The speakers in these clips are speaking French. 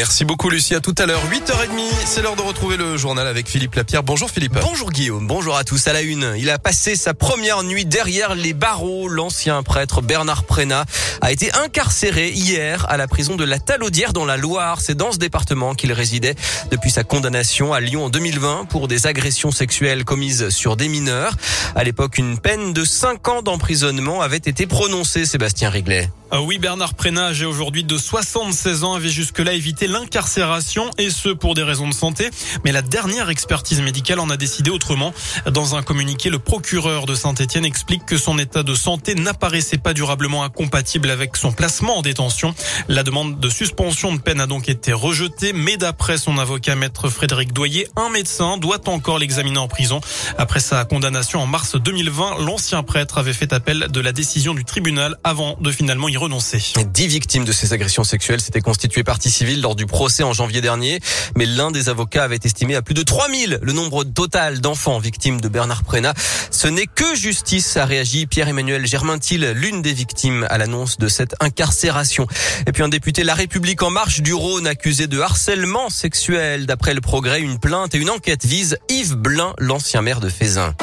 Merci beaucoup Lucie, à tout à l'heure. 8h30, c'est l'heure de retrouver le journal avec Philippe Lapierre. Bonjour Philippe. Bonjour Guillaume, bonjour à tous. À la une, il a passé sa première nuit derrière les barreaux. L'ancien prêtre Bernard Prénat a été incarcéré hier à la prison de la Talaudière dans la Loire. C'est dans ce département qu'il résidait depuis sa condamnation à Lyon en 2020 pour des agressions sexuelles commises sur des mineurs. À l'époque, une peine de 5 ans d'emprisonnement avait été prononcée, Sébastien Riglet. Ah oui, Bernard Prénat, âgé aujourd'hui de 76 ans, avait jusque-là évité l'incarcération et ce pour des raisons de santé. Mais la dernière expertise médicale en a décidé autrement. Dans un communiqué, le procureur de Saint-Etienne explique que son état de santé n'apparaissait pas durablement incompatible avec son placement en détention. La demande de suspension de peine a donc été rejetée, mais d'après son avocat maître Frédéric Doyer, un médecin doit encore l'examiner en prison. Après sa condamnation en mars 2020, l'ancien prêtre avait fait appel de la décision du tribunal avant de finalement y renoncer. Dix victimes de ces agressions sexuelles s'étaient constituées partie civile lors du procès en janvier dernier, mais l'un des avocats avait estimé à plus de 3000 le nombre total d'enfants victimes de Bernard Prénat. Ce n'est que justice, a réagi Pierre-Emmanuel Germaintil, l'une des victimes à l'annonce de cette incarcération. Et puis un député La République en marche du Rhône accusé de harcèlement sexuel. D'après le progrès, une plainte et une enquête visent Yves Blin, l'ancien maire de Fézin.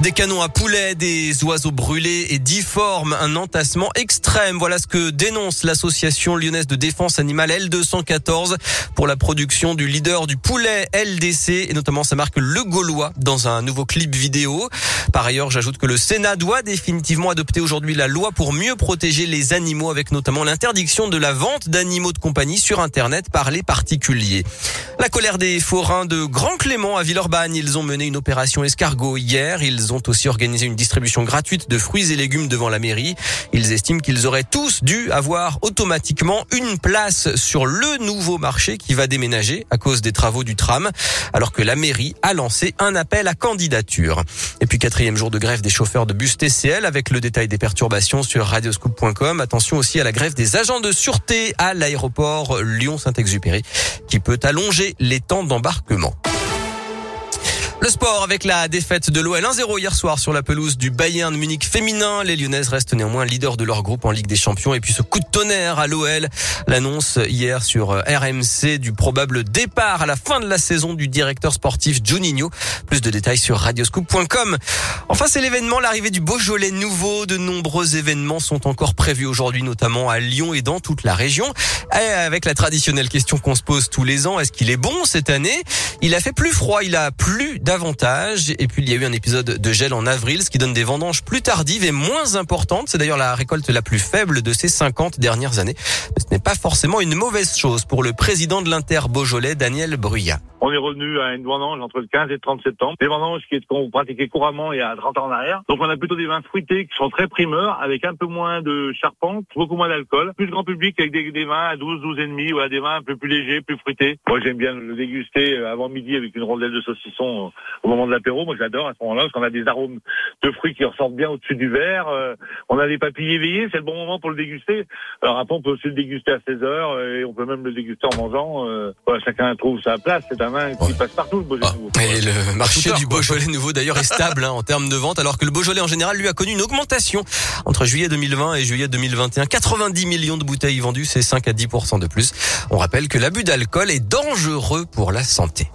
Des canons à poulet, des oiseaux brûlés et difformes, un entassement extrême. Voilà ce que dénonce l'association lyonnaise de défense animale L214 pour la production du leader du poulet LDC et notamment sa marque Le Gaulois dans un nouveau clip vidéo. Par ailleurs, j'ajoute que le Sénat doit définitivement adopter aujourd'hui la loi pour mieux protéger les animaux avec notamment l'interdiction de la vente d'animaux de compagnie sur Internet par les particuliers. La colère des forains de Grand Clément à Villeurbanne. Ils ont mené une opération escargot hier. Ils ont aussi organisé une distribution gratuite de fruits et légumes devant la mairie. Ils estiment qu'ils auraient tous dû avoir automatiquement une place sur le nouveau marché qui va déménager à cause des travaux du tram, alors que la mairie a lancé un appel à candidature. Et puis quatrième jour de grève des chauffeurs de bus TCL avec le détail des perturbations sur radioscoop.com. Attention aussi à la grève des agents de sûreté à l'aéroport Lyon-Saint-Exupéry qui peut allonger les temps d'embarquement. Le sport avec la défaite de l'OL 1-0 hier soir sur la pelouse du Bayern Munich féminin. Les Lyonnaises restent néanmoins leaders de leur groupe en Ligue des Champions. Et puis ce coup de tonnerre à l'OL, l'annonce hier sur euh, RMC du probable départ à la fin de la saison du directeur sportif Juninho. Plus de détails sur radioscoop.com. Enfin, c'est l'événement, l'arrivée du Beaujolais nouveau. De nombreux événements sont encore prévus aujourd'hui, notamment à Lyon et dans toute la région. Et avec la traditionnelle question qu'on se pose tous les ans, est-ce qu'il est bon cette année? Il a fait plus froid, il a plu Et puis il y a eu un épisode de gel en avril, ce qui donne des vendanges plus tardives et moins importantes. C'est d'ailleurs la récolte la plus faible de ces 50 dernières années. Mais ce n'est pas forcément une mauvaise chose pour le président de l'Inter Beaujolais, Daniel Bruyat. On est revenu à une vendange entre le 15 et le 30 septembre. Des vendanges qui qu'on pratiquait couramment il y a 30 ans en arrière. Donc on a plutôt des vins fruités qui sont très primeurs, avec un peu moins de charpente, beaucoup moins d'alcool, plus grand public avec des, des, vins à 12, 12 et demi, voilà, des vins un peu plus légers, plus fruités. Moi j'aime bien le déguster euh, avant midi avec une rondelle de saucisson euh, au moment de l'apéro. Moi j'adore à ce moment-là parce qu'on a des arômes de fruits qui ressortent bien au-dessus du verre. Euh, on a des papilles éveillées, c'est le bon moment pour le déguster. Alors après on peut aussi le déguster à 16 heures et on peut même le déguster en mangeant. Voilà, chacun trouve sa place. Vin qui passe partout le Beaujolais ah. nouveau. Et le marché du Beaujolais nouveau d'ailleurs est stable hein, en termes de vente alors que le Beaujolais en général lui a connu une augmentation entre juillet 2020 et juillet 2021. 90 millions de bouteilles vendues, c'est 5 à 10% de plus. On rappelle que l'abus d'alcool est dangereux pour la santé.